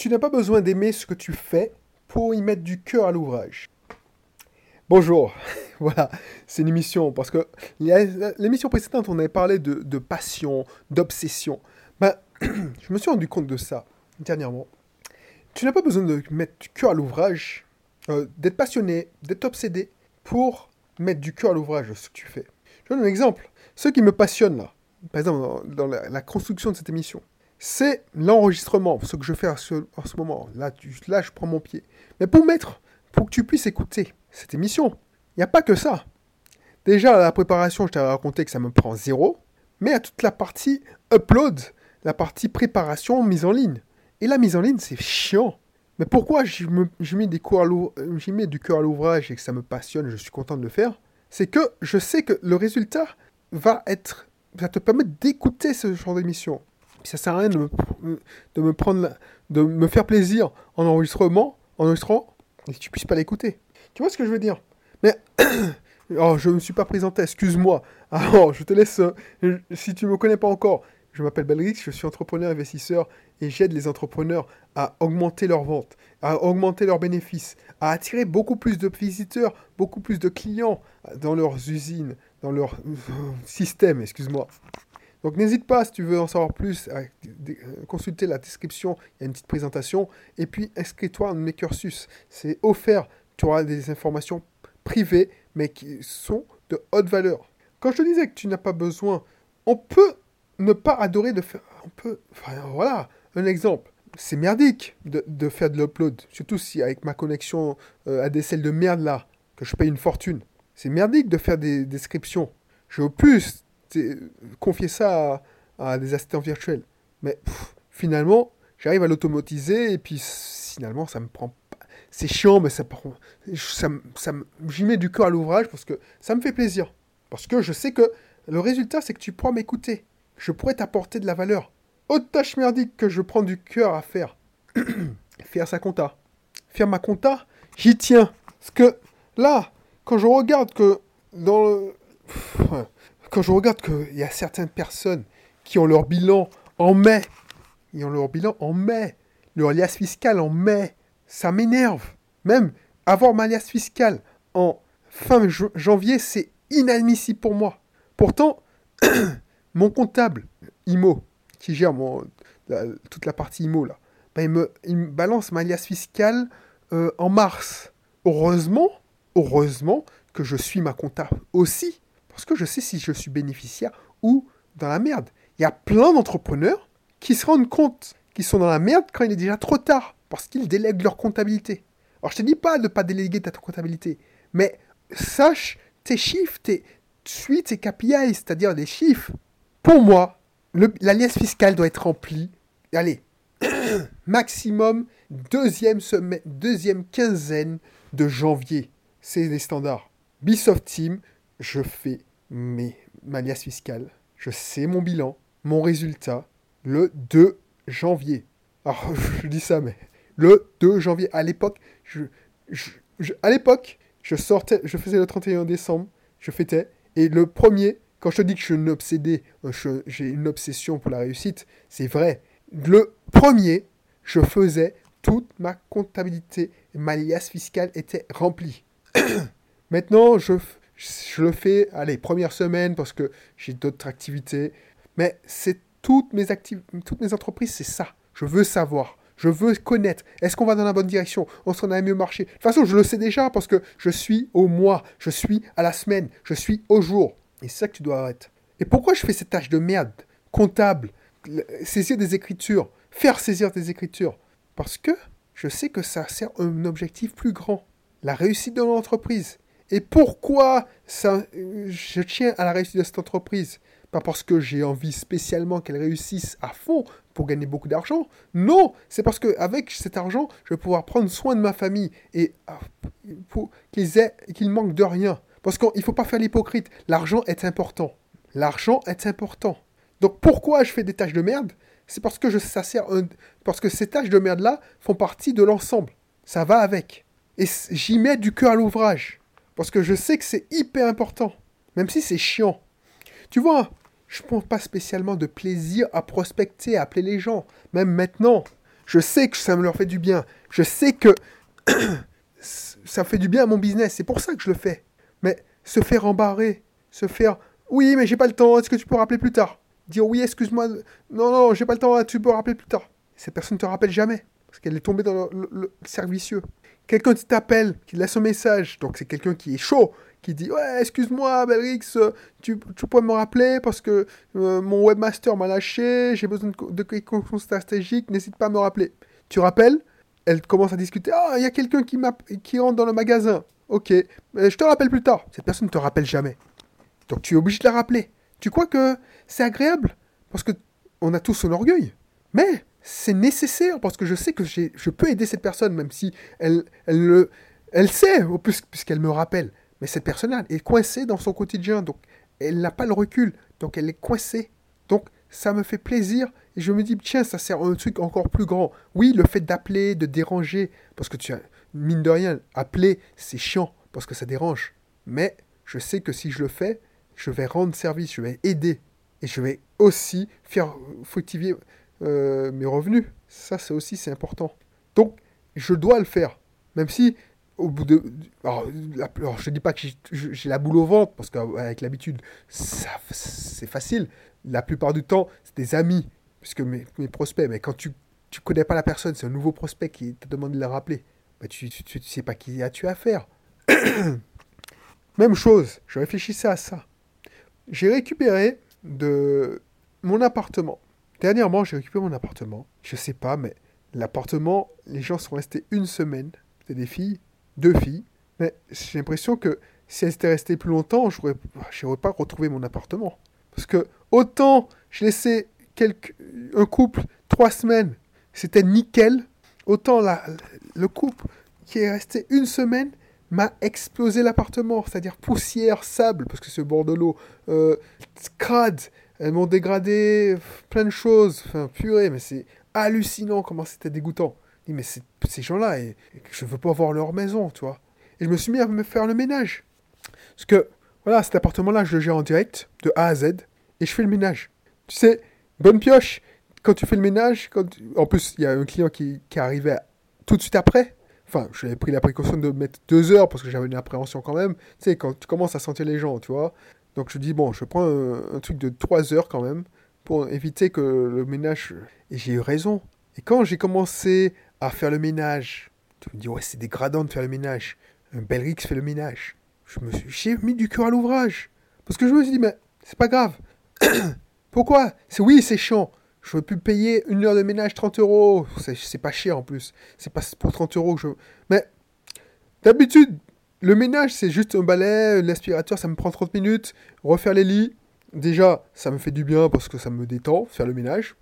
Tu n'as pas besoin d'aimer ce que tu fais pour y mettre du cœur à l'ouvrage. Bonjour, voilà, c'est une émission, parce que l'émission précédente, on avait parlé de, passion, d'obsession. Ben, je me suis rendu compte de ça dernièrement. Tu n'as pas besoin de mettre du cœur à l'ouvrage, euh, d'être passionné, d'être obsédé pour mettre du cœur à l'ouvrage de ce que tu fais. Je donne un exemple. Ce qui me passionne là, par exemple dans, la, construction de cette émission, c'est l'enregistrement, ce que je fais en ce, moment. Là, là, je prends mon pied. Mais pour mettre, pour que tu puisses écouter cette émission, il n'y a pas que ça. Déjà, la préparation, je t'avais raconté que ça me prend zéro, mais à toute la partie upload, la partie préparation, mise en ligne. Et la mise en ligne, c'est chiant. Mais pourquoi je, mets, mets du cœur à l'ouvrage et que ça me passionne, je suis content de le faire? C'est que je sais que le résultat va être, va te permettre d'écouter ce genre d'émission. Ça sert à rien de me, de me prendre, de me faire plaisir en enregistrement, en enregistrant, et que tu puisses pas l'écouter. Tu vois ce que je veux dire? Mais oh, je me suis pas présenté, excuse-moi. Alors, je te laisse. Euh, si tu me connais pas encore, je m'appelle Belrix, je suis entrepreneur investisseur et j'aide les entrepreneurs à augmenter leurs ventes, à augmenter leurs bénéfices, à attirer beaucoup plus de visiteurs, beaucoup plus de clients dans leurs usines, dans leur euh, système, excuse-moi. Donc n'hésite pas, si tu veux en savoir plus, à consulter la description, il y a une petite présentation. Et puis inscris-toi dans mes cursus. C'est offert, tu auras des informations privées, mais qui sont de haute valeur. Quand je te disais que tu n'as pas besoin, on peut ne pas adorer de faire... On peut... Voilà, un exemple. C'est merdique de, faire de l'upload. Surtout si avec ma connexion euh, ADSL de merde là, que je paye une fortune. C'est merdique de faire des descriptions. Je veux plus confier ça à, des assistants virtuels. Mais finalement, j'arrive à l'automatiser et puis finalement, ça me prend. C'est chiant, mais ça, ça, ça j'y mets du cœur à l'ouvrage parce que ça me fait plaisir. Parce que je sais que le résultat, c'est que tu pourras m'écouter. Je pourrais t'apporter de la valeur. Autre tâche merdique que je prends du cœur à faire. faire sa compta. Faire ma compta, j'y tiens. Parce que là, quand je regarde que dans le quand je regarde qu'il y a certaines personnes qui ont leur bilan en mai, ils ont leur bilan en mai, leur liasse fiscale en mai, ça m'énerve. Même avoir ma liasse fiscale en fin janvier, c'est inadmissible pour moi. Pourtant, mon comptable, IMO, qui gère toute la partie IMO, là, ben, il, me, balance ma liasse fiscale euh, en mars. Heureusement, heureusement que je suis ma comptable aussi. Parce que je sais si je suis bénéficiaire ou dans la merde. Il y a plein d'entrepreneurs qui se rendent compte qu'ils sont dans la merde quand il est déjà trop tard, parce qu'ils délèguent leur comptabilité. Alors je te dis pas de ne pas déléguer ta comptabilité, mais sache tes chiffres, tes, suis tes KPI, c'est-à-dire les chiffres. Pour moi, la fiscale doit être remplie. Allez, maximum deuxième, semaine, deuxième quinzaine de janvier. C'est les standards. Bisoft Team, je fais mes, ma liasse fiscale, je sais mon bilan, mon résultat, le 2 janvier. Alors, je dis ça, mais le 2 janvier, à l'époque, je, faisais le 31 décembre, je fêtais, et le premier, quand je te dis que je suis une euh, j'ai une obsession pour la réussite, c'est vrai. Le premier, je faisais toute ma comptabilité, ma liasse fiscale était remplie. Maintenant, je, je le fais, allez, première semaine parce que j'ai d'autres activités. Mais c'est toutes mes, toutes mes entreprises, c'est ça. Je veux savoir. Je veux connaître. Est-ce qu'on va dans la bonne direction? On s'en a mieux marché? De toute façon, je le sais déjà parce que je suis au mois, je suis à la semaine, je suis au jour. Et c'est ça que tu dois arrêter. Et pourquoi je fais cette tâche de merde? Comptable, saisir des écritures, faire saisir des écritures Parce que je sais que ça sert un objectif plus grand. La réussite de l'entreprise. Et pourquoi ça, je tiens à la réussite de cette entreprise? Pas parce que j'ai envie spécialement qu'elle réussisse à fond pour gagner beaucoup d'argent. Non, c'est parce qu'avec cet argent, je vais pouvoir prendre soin de ma famille et ah, qu'ils aient, qu'ils manquent de rien. Parce qu'il ne faut pas faire l'hypocrite. L'argent est important. L'argent est important. Donc pourquoi je fais des tâches de merde? C'est parce que ça sert parce que ces tâches de merde là font partie de l'ensemble. Ça va avec. Et j'y mets du cœur à l'ouvrage. Parce que je sais que c'est hyper important. Même si c'est chiant. Tu vois, je prends pas spécialement de plaisir à prospecter, à appeler les gens. Même maintenant, Je sais que ça me leur fait du bien. Je sais que ça fait du bien à mon business. C'est pour ça que je le fais. Mais se faire embarrer, se faire oui, mais j'ai pas le temps, est-ce que tu peux rappeler plus tard? Dire oui, excuse-moi, non, non, j'ai pas le temps, tu peux rappeler plus tard. Cette personne ne te rappelle jamais, parce qu'elle est tombée dans le, le. Quelqu'un qui t'appelle, qui laisse un message, donc c'est quelqu'un qui est chaud, qui dit Ouais, excuse-moi, Belrix, tu, tu peux me rappeler parce que euh, mon webmaster m'a lâché, j'ai besoin de, de stratégique, n'hésite pas à me rappeler. Tu rappelles, elle commence à discuter Ah, il y a quelqu'un qui, qui rentre dans le magasin. Ok, je te rappelle plus tard. Cette personne ne te rappelle jamais. Donc tu es obligé de la rappeler. Tu crois que c'est agréable? Parce que on a tous son orgueil. Mais c'est nécessaire parce que je sais que je peux aider cette personne, même si elle, elle, le, elle sait, puisqu'elle me rappelle. Mais cette personne-là est coincée dans son quotidien, donc elle n'a pas le recul, donc elle est coincée. Donc ça me fait plaisir et je me dis, tiens, ça sert à un truc encore plus grand. Oui, le fait d'appeler, de déranger, parce que tu as, mine de rien, appeler, c'est chiant, parce que ça dérange. Mais je sais que si je le fais, je vais rendre service, je vais aider, et je vais aussi faire fructifier euh, mes revenus. Ça, c'est aussi, c'est important. Donc, je dois le faire. Même si, au bout de... Alors, je ne dis pas que j'ai la boule au ventre, parce qu'avec l'habitude, c'est facile. La plupart du temps, c'est des amis, puisque mes, prospects, mais quand tu ne connais pas la personne, c'est un nouveau prospect qui te demande de la rappeler, bah, tu ne sais pas qui as-tu affaire. Même chose, je réfléchissais à ça. J'ai récupéré de mon appartement. Dernièrement, j'ai récupéré mon appartement. Je sais pas, mais l'appartement, les gens sont restés une semaine. C'est des filles, deux filles. Mais j'ai l'impression que si elles étaient restées plus longtemps, je n'aurais pas retrouvé mon appartement. Parce que autant je laissais un couple trois semaines, c'était nickel. Autant le couple qui est resté une semaine, m'a explosé l'appartement, c'est-à-dire poussière, sable, parce que c'est au bord de l'eau, euh, crade, elles m'ont dégradé plein de choses, enfin purée, mais c'est hallucinant comment c'était dégoûtant. Je dis, mais ces gens-là, je veux pas voir leur maison, tu vois. Et je me suis mis à me faire le ménage. Parce que, voilà, cet appartement-là, je le gère en direct, de A à Z, et je fais le ménage. Tu sais, bonne pioche, quand tu fais le ménage, en plus, il y a un client qui, qui tout de suite après, Enfin, j'avais pris la précaution de mettre deux heures parce que j'avais une appréhension quand même. Tu sais, quand tu commences à sentir les gens, tu vois. Donc je dis, bon, je prends un, truc de trois heures quand même pour éviter que le ménage. Et j'ai eu raison. Et quand j'ai commencé à faire le ménage, tu me dis, ouais, c'est dégradant de faire le ménage. Un Belrix fait le ménage. Je me suis, j'ai mis du cœur à l'ouvrage. Parce que je me suis dit, mais c'est pas grave. Pourquoi? C'est oui, c'est chiant. Je veux plus payer une heure de ménage 30 euros. C'est pas cher en plus. C'est pas pour 30 euros que je. Mais d'habitude, le ménage, c'est juste un balai, l'aspirateur, ça me prend 30 minutes. Refaire les lits, déjà, ça me fait du bien parce que ça me détend, faire le ménage.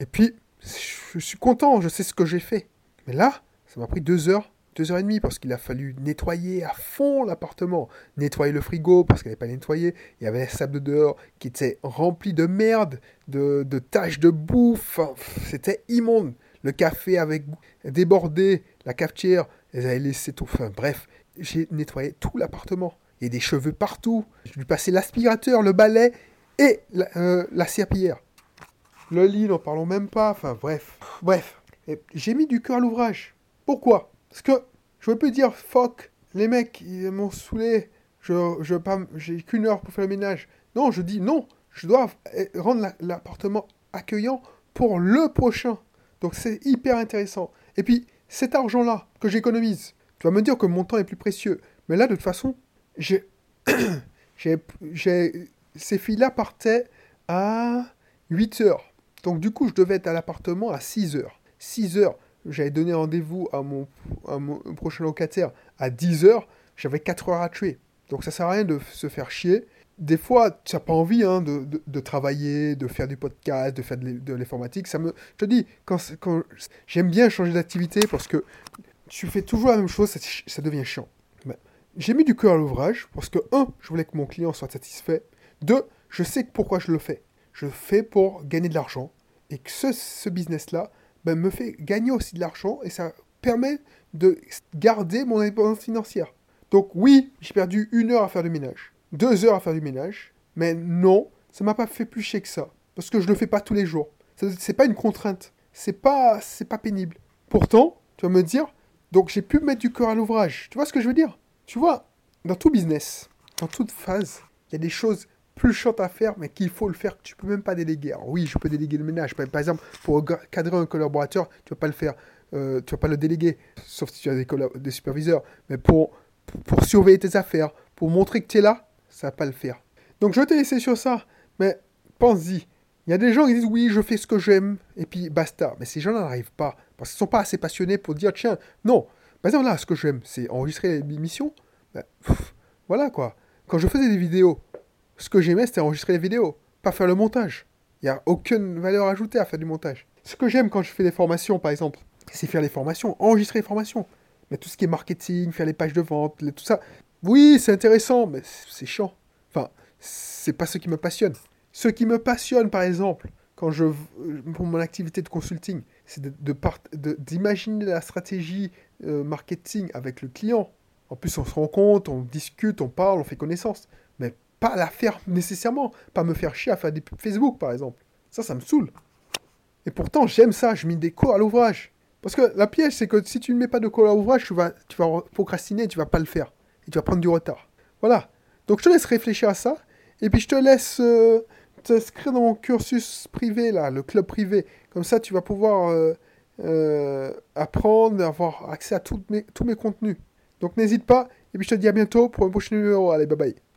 Et puis, je suis content, je sais ce que j'ai fait. Mais là, ça m'a pris deux heures deux heures et demie parce qu'il a fallu nettoyer à fond l'appartement, nettoyer le frigo parce qu'il n'avait pas nettoyé, il y avait un sable de dehors qui était rempli de merde, de, taches de bouffe, c'était immonde. Le café avait débordé, la cafetière, elle avait laissé tout, enfin bref, j'ai nettoyé tout l'appartement. Il y a des cheveux partout, je lui passais l'aspirateur, le balai et la, euh, la serpillière. Le lit, n'en parlons même pas, enfin bref, bref. J'ai mis du cœur à l'ouvrage. Pourquoi? Parce que je plus dire fuck, les mecs, ils m'ont saoulé, je, je j'ai qu'une heure pour faire le ménage. Non, je dis non, je dois eh, rendre l'appartement accueillant pour le prochain. Donc c'est hyper intéressant. Et puis, cet argent-là que j'économise, tu vas me dire que mon temps est plus précieux. Mais là, de toute façon, j'ai. ces filles-là partaient à 8 heures. Donc du coup, je devais être à l'appartement à 6 heures. 6 heures j'avais donné rendez-vous à mon, prochain locataire à 10h, j'avais 4 heures à tuer. Donc ça sert à rien de se faire chier. Des fois, tu n'as pas envie hein, de, travailler, de faire du podcast, de faire de l'informatique. Ça me, je te dis, quand, quand j'aime bien changer d'activité parce que tu fais toujours la même chose, ça, devient chiant. J'ai mis du cœur à l'ouvrage parce que, un, je voulais que mon client soit satisfait. Deux, je sais pourquoi je le fais. Je le fais pour gagner de l'argent. Et que ce, business-là, ben, me fait gagner aussi de l'argent et ça permet de garder mon indépendance financière. Donc oui, j'ai perdu une heure à faire du ménage, deux heures à faire du ménage, mais non, ça m'a pas fait plus chier que ça, parce que je le fais pas tous les jours. C'est pas une contrainte, c'est pas, pas pénible. Pourtant, tu vas me dire, donc j'ai pu mettre du cœur à l'ouvrage. Tu vois ce que je veux dire? Tu vois, dans tout business, dans toute phase, il y a des choses plus chiantes à faire, mais qu'il faut le faire, que tu peux même pas déléguer. Alors oui, je peux déléguer le ménage. Par exemple, pour cadrer un collaborateur, tu vas pas le faire. Euh, tu vas pas le déléguer, sauf si tu as des, des superviseurs. Mais pour, pour, surveiller tes affaires, pour montrer que tu es là, ça va pas le faire. Donc je vais te laisser sur ça, mais pense-y. Il y a des gens qui disent oui, je fais ce que j'aime, et puis basta. Mais ces gens n'arrivent pas, parce qu'ils ne sont pas assez passionnés pour dire tiens, non. Par exemple, là, ce que j'aime, c'est enregistrer l'émission. Ben, voilà quoi. Quand je faisais des vidéos, ce que j'aimais, c'était enregistrer les vidéos, pas faire le montage. Il n'y a aucune valeur ajoutée à faire du montage. Ce que j'aime quand je fais des formations, par exemple, c'est faire les formations, enregistrer les formations. Mais tout ce qui est marketing, faire les pages de vente, tout ça, oui, c'est intéressant, mais c'est chiant. Enfin, c'est pas ce qui me passionne. Ce qui me passionne, par exemple, quand je, pour mon activité de consulting, c'est d'imaginer de, la stratégie euh, marketing avec le client. En plus, on se rend compte, on discute, on parle, on fait connaissance. Mais pas la faire nécessairement, pas me faire chier à faire des pubs Facebook, par exemple. Ça, ça me saoule. Et pourtant, j'aime ça, je mets des cours à l'ouvrage. Parce que la piège, c'est que si tu ne mets pas de cours à l'ouvrage, tu vas, tu vas procrastiner tu vas pas le faire. Et tu vas prendre du retard. Voilà. Donc, je te laisse réfléchir à ça. Et puis, je te laisse euh, t'inscrire dans mon cursus privé, là, le club privé. Comme ça, tu vas pouvoir euh, euh, apprendre, avoir accès à mes, tous mes contenus. Donc, n'hésite pas. Et puis, je te dis à bientôt pour un prochain numéro. Allez, bye bye.